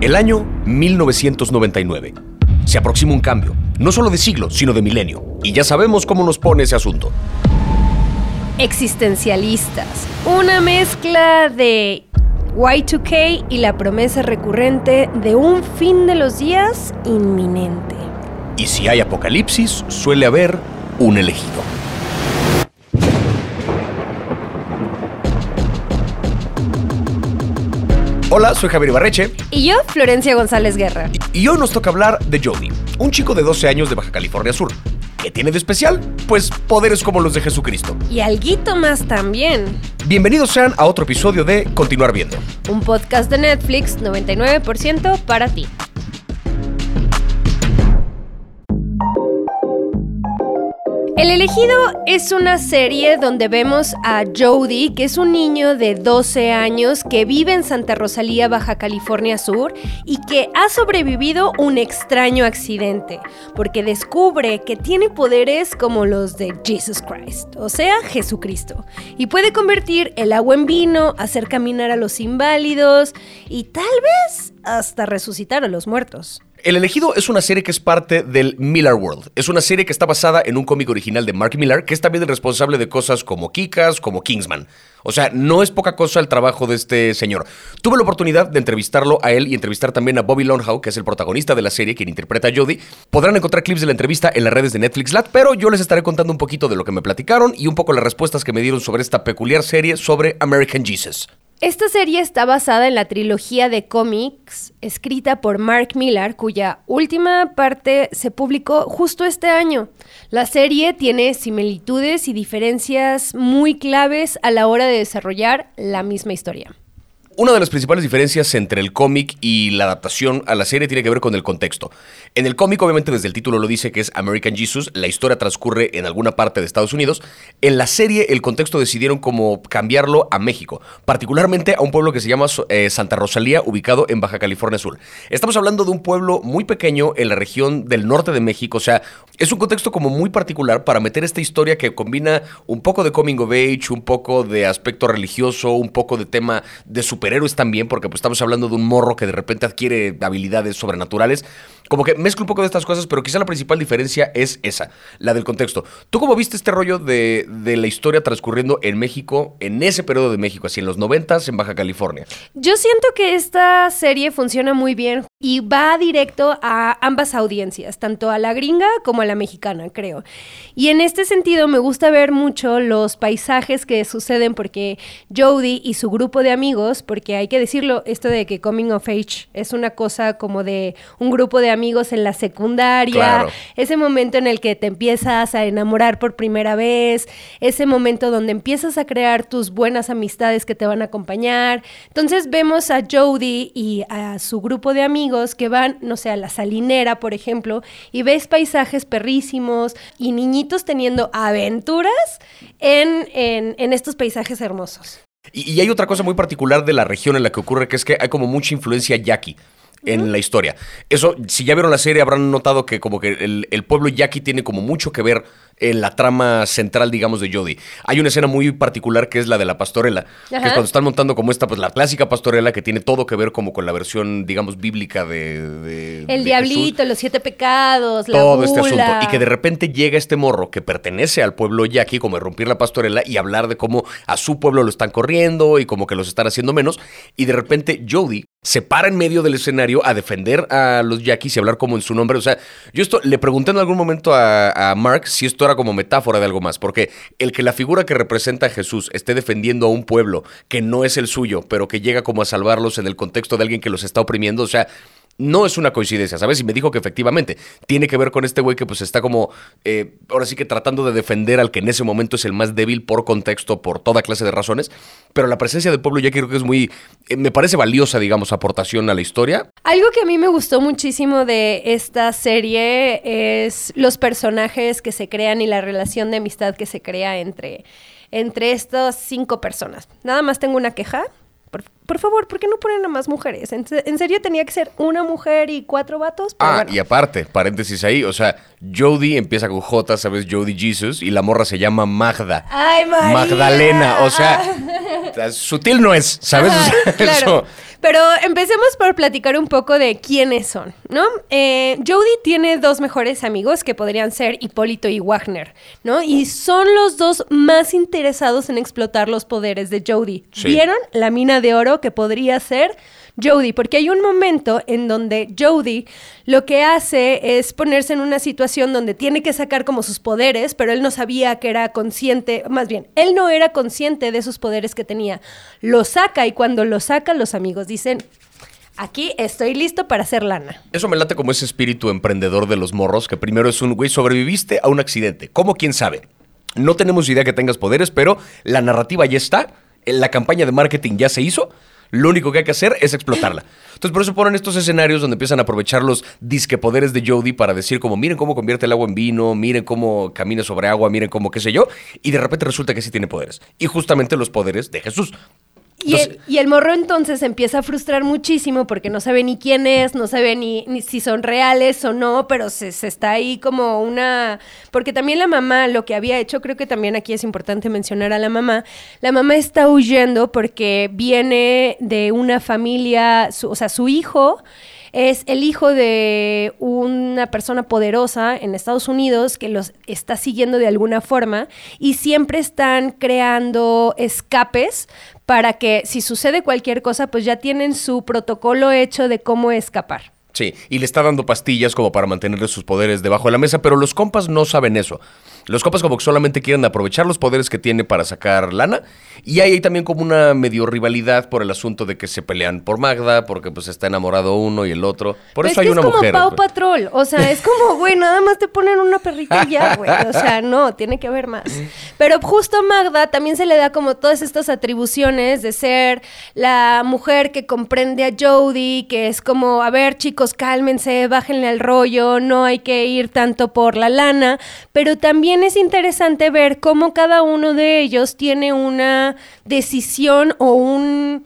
El año 1999. Se aproxima un cambio, no solo de siglo, sino de milenio. Y ya sabemos cómo nos pone ese asunto. Existencialistas. Una mezcla de Y2K y la promesa recurrente de un fin de los días inminente. Y si hay apocalipsis, suele haber un elegido. Hola, soy Javier Ibarreche. Y yo, Florencia González Guerra. Y hoy nos toca hablar de Jody, un chico de 12 años de Baja California Sur. ¿Qué tiene de especial? Pues poderes como los de Jesucristo. Y alguito más también. Bienvenidos sean a otro episodio de Continuar Viendo. Un podcast de Netflix 99% para ti. El elegido es una serie donde vemos a Jody, que es un niño de 12 años que vive en Santa Rosalía, Baja California Sur, y que ha sobrevivido un extraño accidente, porque descubre que tiene poderes como los de Jesus Christ, o sea, Jesucristo, y puede convertir el agua en vino, hacer caminar a los inválidos y tal vez hasta resucitar a los muertos. El elegido es una serie que es parte del Miller World. Es una serie que está basada en un cómic original de Mark Millar, que es también el responsable de cosas como Kikas, como Kingsman. O sea, no es poca cosa el trabajo de este señor. Tuve la oportunidad de entrevistarlo a él y entrevistar también a Bobby Longhow, que es el protagonista de la serie, quien interpreta a Jodie. Podrán encontrar clips de la entrevista en las redes de Netflix Lat, pero yo les estaré contando un poquito de lo que me platicaron y un poco las respuestas que me dieron sobre esta peculiar serie sobre American Jesus. Esta serie está basada en la trilogía de cómics escrita por Mark Millar, cuya última parte se publicó justo este año. La serie tiene similitudes y diferencias muy claves a la hora de desarrollar la misma historia. Una de las principales diferencias entre el cómic y la adaptación a la serie tiene que ver con el contexto. En el cómic, obviamente, desde el título lo dice que es American Jesus, la historia transcurre en alguna parte de Estados Unidos. En la serie, el contexto decidieron como cambiarlo a México, particularmente a un pueblo que se llama eh, Santa Rosalía, ubicado en Baja California Sur. Estamos hablando de un pueblo muy pequeño en la región del norte de México, o sea, es un contexto como muy particular para meter esta historia que combina un poco de coming of age, un poco de aspecto religioso, un poco de tema de super héroes también, porque pues estamos hablando de un morro que de repente adquiere habilidades sobrenaturales. Como que mezcla un poco de estas cosas, pero quizá la principal diferencia es esa, la del contexto. ¿Tú cómo viste este rollo de, de la historia transcurriendo en México, en ese periodo de México, así en los noventas, en Baja California? Yo siento que esta serie funciona muy bien y va directo a ambas audiencias, tanto a la gringa como a la mexicana, creo. Y en este sentido me gusta ver mucho los paisajes que suceden porque Jody y su grupo de amigos, porque hay que decirlo, esto de que Coming of Age es una cosa como de un grupo de amigos en la secundaria, ese momento en el que te empiezas a enamorar por primera vez, ese momento donde empiezas a crear tus buenas amistades que te van a acompañar. Entonces vemos a Jody y a su grupo de amigos que van, no sé, a la salinera, por ejemplo, y ves paisajes perrísimos y niñitos teniendo aventuras en, en, estos paisajes hermosos. Y, y, hay otra cosa muy particular de la región en la que ocurre, que es que hay como mucha influencia yaqui en la historia. Eso, si ya vieron la serie, habrán notado que como que el, el pueblo yaqui tiene como mucho que ver en la trama central, digamos, de Jodie. Hay una escena muy particular que es la de la pastorela, que es cuando están montando como esta, pues la clásica pastorela que tiene todo que ver como con la versión, digamos, bíblica de... el diablito, los siete pecados, la Todo este asunto. Y que de repente llega este morro que pertenece al pueblo yaqui, como romper la pastorela y hablar de cómo a su pueblo lo están corriendo y como que los están haciendo menos. Y de repente Jodie se para en medio del escenario a defender a los yaquis y hablar como en su nombre. O sea, yo esto le pregunté en algún momento a, a Mark si esto era como metáfora de algo más, porque el que la figura que representa a Jesús esté defendiendo a un pueblo que no es el suyo, pero que llega como a salvarlos en el contexto de alguien que los está oprimiendo, o sea, no es una coincidencia, ¿sabes? Y me dijo que efectivamente tiene que ver con este güey que pues está como, eh, ahora sí que tratando de defender al que en ese momento es el más débil por contexto, por toda clase de razones, pero la presencia del pueblo ya creo que es muy, eh, me parece valiosa, digamos, aportación a la historia. Algo que a mí me gustó muchísimo de esta serie es los personajes que se crean y la relación de amistad que se crea entre, entre estas cinco personas. Nada más tengo una queja por, favor, ¿por qué no ponen a más mujeres? ¿En, serio tenía que ser una mujer y cuatro vatos? ah, y aparte, paréntesis ahí, o sea, Jodie empieza con J, ¿sabes? Jodie Jesus, y la morra se llama Magda. ¡Ay, María! Magdalena, o sea, sutil no es, ¿sabes? claro. Pero empecemos por platicar un poco de quiénes son, ¿no? Eh, Jody tiene dos mejores amigos que podrían ser Hipólito y Wagner, ¿no? Y son los dos más interesados en explotar los poderes de Jody. Sí. ¿Vieron la mina de oro que podría ser? Jody, porque hay un momento en donde Jody lo que hace es ponerse en una situación donde tiene que sacar como sus poderes, pero él no sabía que era consciente, más bien, él no era consciente de esos poderes que tenía. Lo saca y cuando lo saca los amigos dicen, aquí estoy listo para hacer lana. Eso me late como ese espíritu emprendedor de los morros, que primero es un, güey, sobreviviste a un accidente. ¿Cómo? ¿Quién sabe? No tenemos idea que tengas poderes, pero la narrativa ya está, la campaña de marketing ya se hizo, lo único que hay que hacer es explotarla. Entonces por eso ponen estos escenarios donde empiezan a aprovechar los disque poderes de Jodie para decir como, miren cómo convierte el agua en vino, miren cómo camina sobre agua, miren cómo qué sé yo, y de repente resulta que sí tiene poderes. Y justamente los poderes de Jesús. Y el, y el morro entonces empieza a frustrar muchísimo porque no sabe ni quién es, no sabe ni, ni si son reales o no, pero se, se, está ahí como una... Porque también la mamá, lo que había hecho, creo que también aquí es importante mencionar a la mamá, la mamá está huyendo porque viene de una familia, su, o sea, su hijo es el hijo de una persona poderosa en Estados Unidos que los está siguiendo de alguna forma y siempre están creando escapes para que si sucede cualquier cosa, pues ya tienen su protocolo hecho de cómo escapar. Sí, y le está dando pastillas como para mantenerle sus poderes debajo de la mesa, pero los compas no saben eso. Los compas como que solamente quieren aprovechar los poderes que tiene para sacar lana. Y hay ahí también como una medio rivalidad por el asunto de que se pelean por Magda, porque pues está enamorado uno y el otro. Por Pero eso es hay que una es como mujer. Pau pues. Patrol. O sea, es como, güey, nada más te ponen una perrita y ya, güey. O sea, no, tiene que haber más. Pero justo a Magda también se le da como todas estas atribuciones de ser la mujer que comprende a Jodie, que es como, a ver, chicos, cálmense, bájenle al rollo, no hay que ir tanto por la lana. Pero también es interesante ver cómo cada uno de ellos tiene una decisión o un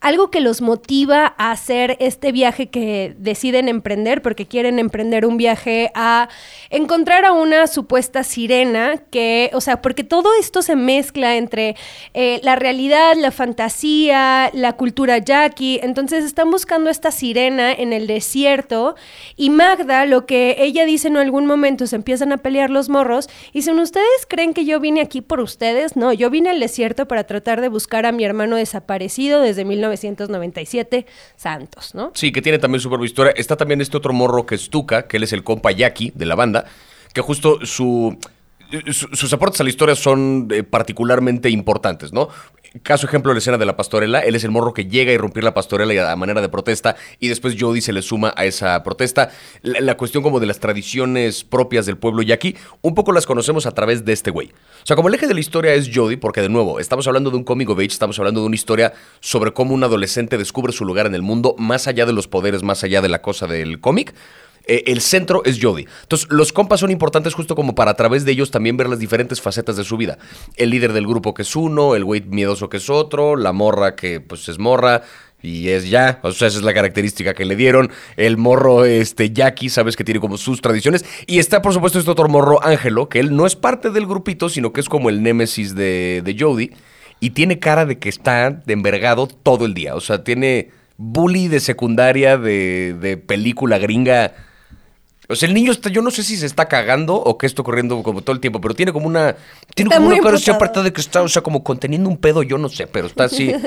algo que los motiva a hacer este viaje que deciden emprender, porque quieren emprender un viaje a encontrar a una supuesta sirena, que, o sea, porque todo esto se mezcla entre eh, la realidad, la fantasía, la cultura yaqui, entonces están buscando esta sirena en el desierto y Magda, lo que ella dice en algún momento, se empiezan a pelear los morros y dicen, ¿ustedes creen que yo vine aquí por ustedes? No, yo vine al desierto para tratar de buscar a mi hermano desaparecido desde 1997, Santos, ¿no? Sí, que tiene también su. Está también este otro morro que es Tuca, que él es el compa Jackie de la banda, que justo su- sus aportes a la historia son eh, particularmente importantes, ¿no? Caso ejemplo, la escena de la pastorela, él es el morro que llega a irrumpir la pastorela y a manera de protesta, y después Jody se le suma a esa protesta. La, cuestión como de las tradiciones propias del pueblo yaqui, un poco las conocemos a través de este güey. O sea, como el eje de la historia es Jody, porque de nuevo, estamos hablando de un cómic age, estamos hablando de una historia sobre cómo un adolescente descubre su lugar en el mundo, más allá de los poderes, más allá de la cosa del cómic. Eh, el centro es Jody. Entonces, los compas son importantes justo como para a través de ellos también ver las diferentes facetas de su vida. El líder del grupo que es uno, el güey miedoso que es otro, la morra que pues es morra. Y es ya, o sea, esa es la característica que le dieron. El morro, este, Jackie, sabes que tiene como sus tradiciones. Y está, por supuesto, este otro morro, Ángelo, que él no es parte del grupito, sino que es como el némesis de, de Jody. Y tiene cara de que está de envergado todo el día. O sea, tiene bully de secundaria, de, de película gringa. O sea, el niño está, yo no sé si se está cagando o qué está ocurriendo como todo el tiempo, pero tiene como una. Tiene Está como una cara así aparte de que está, o sea, como conteniendo un pedo, yo no sé, pero está así.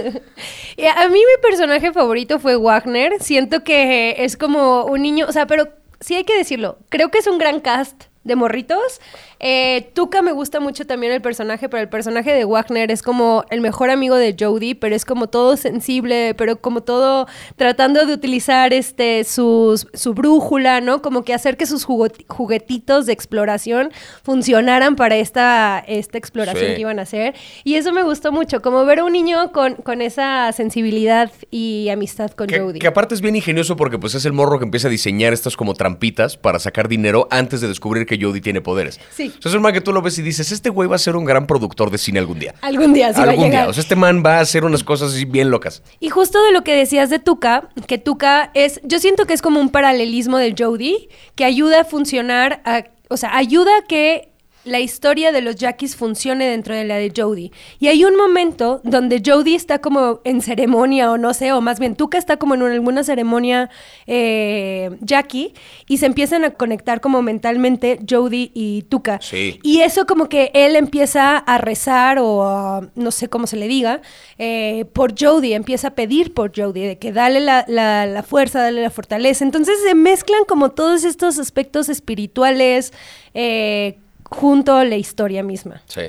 Y a mí mi personaje favorito fue Wagner. Siento que es como un niño, o sea, pero sí hay que decirlo. Creo que es un gran cast de morritos. Eh, Tuca me gusta mucho también el personaje, pero el personaje de Wagner es como el mejor amigo de Jodie, pero es como todo sensible, pero como todo tratando de utilizar este sus- su brújula, ¿no? Como que hacer que sus juguetitos de exploración funcionaran para esta, esta exploración Sí. que iban a hacer. Y eso me gustó mucho, como ver a un niño con, con esa sensibilidad y amistad con Que, Jodie. que aparte es bien ingenioso porque pues es el morro que empieza a diseñar estas como trampitas para sacar dinero antes de descubrir que Jody tiene poderes. Sí. O sea, es un man que tú lo ves y dices, este güey va a ser un gran productor de cine algún día. Algún día sí va a algún llegar. día. O sea, este man va a hacer unas cosas así bien locas. Y justo de lo que decías de Tuca, que Tuca es, yo siento que es como un paralelismo del Jodie, que ayuda a funcionar, a- o sea, ayuda a que la historia de los Jackies funcione dentro de la de Jodie. Y hay un momento donde Jodie está como en ceremonia o no sé, o más bien Tuca está como en alguna ceremonia eh, Jackie y se empiezan a conectar como mentalmente Jodie y Tuca. Sí. Y eso como que él empieza a rezar o a- no sé cómo se le diga, eh, por Jodie, empieza a pedir por Jodie, de que dale la, la- la fuerza, dale la fortaleza. Entonces se mezclan como todos estos aspectos espirituales eh, junto a la historia misma. Sí.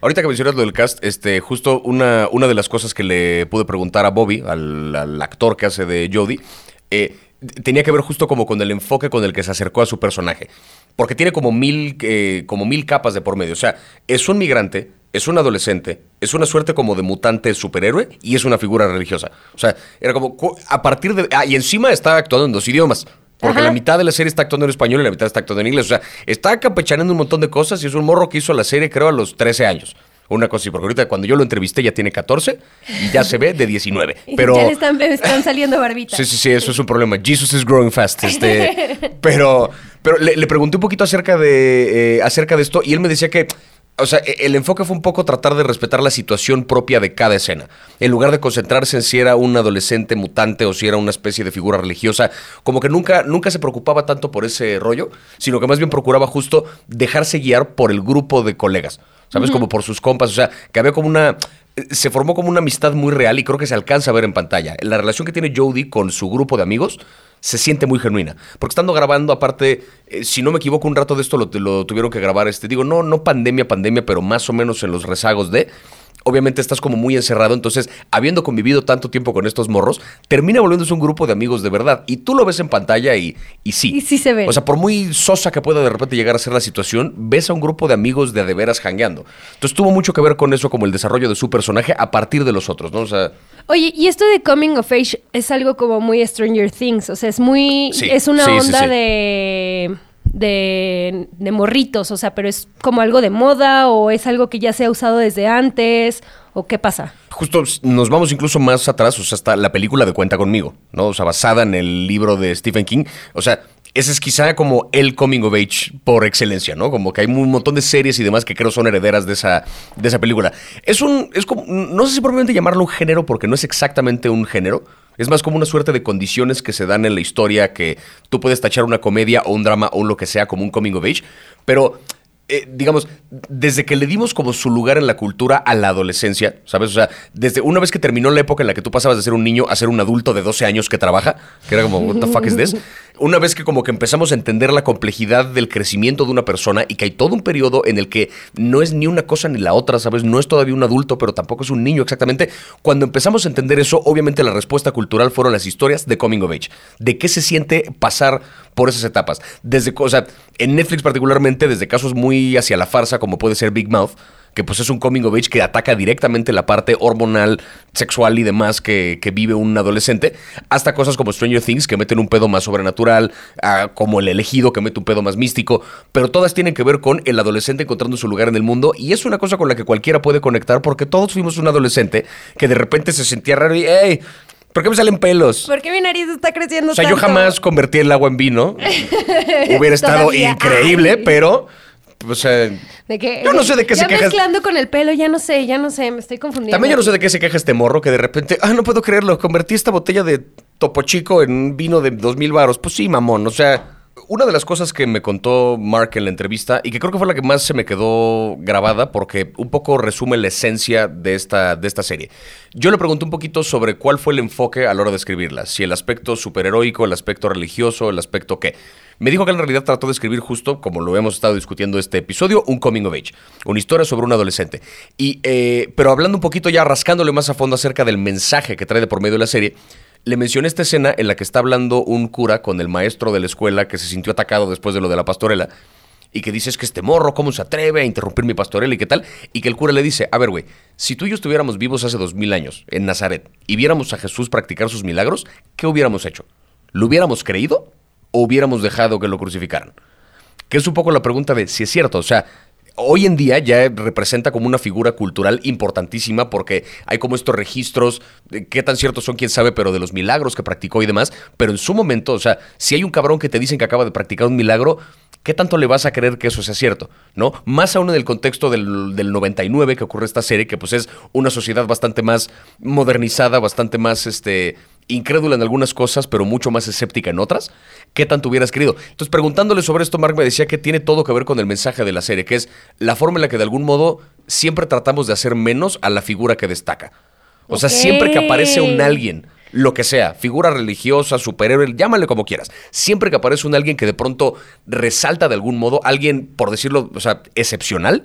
Ahorita que mencionas lo del cast, este, justo una, una de las cosas que le pude preguntar a Bobby, al, actor que hace de Jodie, eh, tenía que ver justo como con el enfoque con el que se acercó a su personaje. Porque tiene como mil, eh, como mil capas de por medio. O sea, es un migrante, es un adolescente, es una suerte como de mutante superhéroe y es una figura religiosa. O sea, era como a partir de... Ah, y encima está actuando en dos idiomas. Porque Ajá. la mitad de la serie está actuando en español y la mitad está actuando en inglés. O sea, está campechaneando un montón de cosas y es un morro que hizo la serie, creo, a los 13 años. Una cosa así, porque ahorita cuando yo lo entrevisté ya tiene 14 y ya se ve de 19. Y Pero... ya le están, están saliendo barbitas. Sí, sí, sí, eso es un problema. Jesus is growing fast. Este, pero pero le, le pregunté un poquito acerca de, eh, acerca de esto y él me decía que, o sea, e- el enfoque fue un poco tratar de respetar la situación propia de cada escena. En lugar de concentrarse en si era un adolescente mutante o si era una especie de figura religiosa, como que nunca, nunca se preocupaba tanto por ese rollo, sino que más bien procuraba justo dejarse guiar por el grupo de colegas. ¿Sabes? Como por sus compas. O sea, que había como una. Se formó como una amistad muy real y creo que se alcanza a ver en pantalla. La relación que tiene Jodie con su grupo de amigos se siente muy genuina. Porque estando grabando, aparte, eh, si no me equivoco, un rato de esto lo, lo tuvieron que grabar, este, digo, no, no pandemia, pandemia, pero más o menos en los rezagos de. Obviamente estás como muy encerrado, entonces, habiendo convivido tanto tiempo con estos morros, termina volviéndose un grupo de amigos de verdad. Y tú lo ves en pantalla y, y sí. Y sí se ve. O sea, por muy sosa que pueda de repente llegar a ser la situación, ves a un grupo de amigos de de veras jangueando. Entonces tuvo mucho que ver con eso, como el desarrollo de su personaje a partir de los otros, ¿no? O sea, Oye, y esto de coming of age es algo como muy Stranger Things, o sea, es muy, Sí, es una sí, onda sí. de, de, morritos, o sea, pero es como algo de moda o es algo que ya se ha usado desde antes o qué pasa. justo nos vamos incluso más atrás, o sea, hasta la película de Cuenta conmigo, ¿no? O sea, basada en el libro de Stephen King. O sea, ese es quizá como el coming of age por excelencia, ¿no? Como que hay un montón de series y demás que creo son herederas de esa, de esa película. Es un, es como, no sé si probablemente llamarlo un género porque no es exactamente un género. Es más como una suerte de condiciones que se dan en la historia que tú puedes tachar una comedia o un drama o lo que sea como un coming of age. Pero eh, digamos, desde que le dimos como su lugar en la cultura a la adolescencia, ¿sabes? O sea, desde una vez que terminó la época en la que tú pasabas de ser un niño a ser un adulto de 12 años que trabaja, que era como, what the fuck is this? Una vez que como que empezamos a entender la complejidad del crecimiento de una persona y que hay todo un periodo en el que no es ni una cosa ni la otra, ¿sabes? No es todavía un adulto, pero tampoco es un niño exactamente. Cuando empezamos a entender eso, obviamente la respuesta cultural fueron las historias de Coming of Age, de qué se siente pasar por esas etapas. Desde, o en Netflix particularmente, desde casos muy hacia la farsa, como puede ser Big Mouth, que pues es un coming of age que ataca directamente la parte hormonal, sexual y demás que, que vive un adolescente, hasta cosas como Stranger Things, que meten un pedo más sobrenatural, ah, como El elegido, que mete un pedo más místico, pero todas tienen que ver con el adolescente encontrando su lugar en el mundo, y es una cosa con la que cualquiera puede conectar, porque todos fuimos un adolescente que de repente se sentía raro y, ¡hey! ¿Por qué me salen pelos? ¿Por qué mi nariz está creciendo O sea, yo jamás convertí el agua en vino. Hubiera estado Todavía. increíble, Ay. pero. O sea. ¿De qué? Yo no sé de qué ya se queja. mezclando con el pelo, ya no sé, ya no sé, me estoy confundiendo. También yo no sé de qué se queja este morro que de repente. Ah, no puedo creerlo. Convertí esta botella de Topo Chico en un vino de dos mil baros. Pues sí, mamón. O sea. Una de las cosas que me contó Mark en la entrevista y que creo que fue la que más se me quedó grabada porque un poco resume la esencia de esta, de esta serie. Yo le pregunté un poquito sobre cuál fue el enfoque a la hora de escribirla, si el aspecto superheroico, el aspecto religioso, el aspecto qué. Me dijo que en realidad trató de escribir justo, como lo hemos estado discutiendo este episodio, un coming of age, una historia sobre un adolescente. Y, eh, pero hablando un poquito ya, rascándole más a fondo acerca del mensaje que trae de por medio de la serie, le mencioné esta escena en la que está hablando un cura con el maestro de la escuela que se sintió atacado después de lo de la pastorela y que dice es que este morro, ¿cómo se atreve a interrumpir mi pastorela y qué tal? Y que el cura le dice, a ver, güey, si tú y yo estuviéramos vivos hace dos mil años en Nazaret y viéramos a Jesús practicar sus milagros, ¿qué hubiéramos hecho? ¿Lo hubiéramos creído hubiéramos dejado que lo crucificaran? Que es un poco la pregunta de si es cierto, o sea, hoy en día ya representa como una figura cultural importantísima porque hay como estos registros, qué tan ciertos son, quién sabe, pero de los milagros que practicó y demás. Pero en su momento, o sea, si hay un cabrón que te dicen que acaba de practicar un milagro, ¿qué tanto le vas a creer que eso sea cierto? ¿No? Más aún en el contexto del, del 99 que ocurre esta serie, que pues es una sociedad bastante más modernizada, bastante más, este incrédula en algunas cosas, pero mucho más escéptica en otras, ¿qué tanto hubieras querido? Entonces, preguntándole sobre esto, Mark me decía que tiene todo que ver con el mensaje de la serie, que es la forma en la que de algún modo siempre tratamos de hacer menos a la figura que destaca. O sea, siempre que aparece un alguien, lo que sea, figura religiosa, superhéroe, llámale como quieras, siempre que aparece un alguien que de pronto resalta de algún modo, alguien, por decirlo, o sea, excepcional,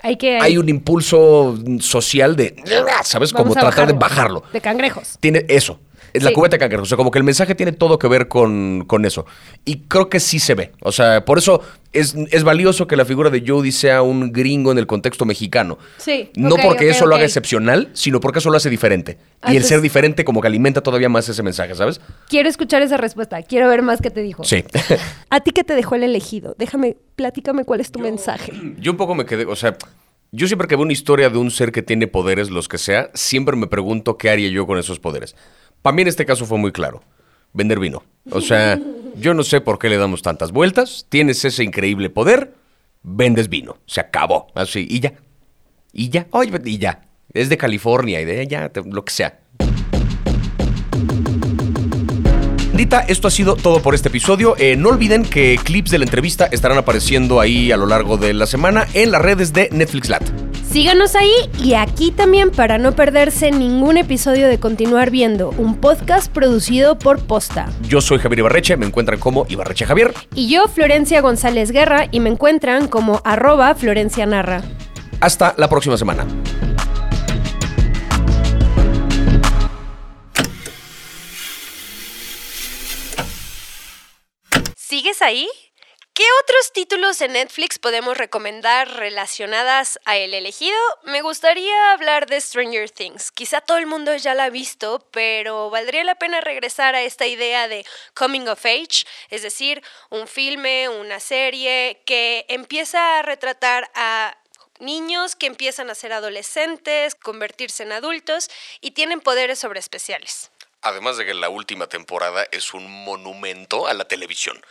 Hay que... hay un impulso social de, ¿sabes? Como tratar de bajarlo. De cangrejos. Tiene eso. Es la cubeta de cangrejo. O sea, como que el mensaje tiene todo que ver con, con eso. Y creo que sí se ve. O sea, por eso es, es valioso que la figura de Jodie sea un gringo en el contexto mexicano. Sí, No porque eso lo haga excepcional, sino porque eso lo hace diferente. Ah, y el ser diferente como que alimenta todavía más ese mensaje, ¿sabes? Quiero escuchar esa respuesta. Quiero ver más que te dijo. Sí. ¿A ti qué te dejó el elegido? Déjame, platícame cuál es tu mensaje. Yo un poco me quedé, o sea, yo siempre que veo una historia de un ser que tiene poderes, los que sea, siempre me pregunto qué haría yo con esos poderes. Para mí en este caso fue muy claro, vender vino. O sea, yo no sé por qué le damos tantas vueltas, tienes ese increíble poder, vendes vino, se acabó, así, y ya. Y ya, oye, y ya. Es de California y de te- lo que sea. Dita, esto ha sido todo por este episodio. Eh, no olviden que clips de la entrevista estarán apareciendo ahí a lo largo de la semana en las redes de Netflix Lat. Síganos ahí y aquí también para no perderse ningún episodio de Continuar Viendo, un podcast producido por Posta. Yo soy Javier Ibarreche, me encuentran como Ibarreche Javier. Y yo, Florencia González Guerra, y me encuentran como arroba Florencia Narra. Hasta la próxima semana. ¿Sigues ahí? ¿Qué otros títulos en Netflix podemos recomendar relacionadas a El elegido? Me gustaría hablar de Stranger Things. Quizá todo el mundo ya la ha visto, pero valdría la pena regresar a esta idea de coming of age, es decir, un filme, una serie que empieza a retratar a niños que empiezan a ser adolescentes, convertirse en adultos y tienen poderes sobreespeciales. Además de que la última temporada es un monumento a la televisión.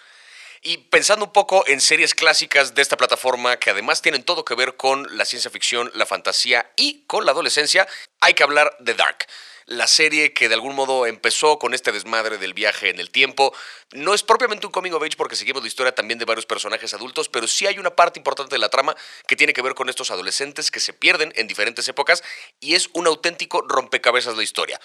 Y pensando un poco en series clásicas de esta plataforma que además tienen todo que ver con la ciencia ficción, la fantasía y con la adolescencia, hay que hablar de Dark. La serie que de algún modo empezó con este desmadre del viaje en el tiempo. No es propiamente un coming of age porque seguimos la historia también de varios personajes adultos, pero sí hay una parte importante de la trama que tiene que ver con estos adolescentes que se pierden en diferentes épocas y es un auténtico rompecabezas la historia.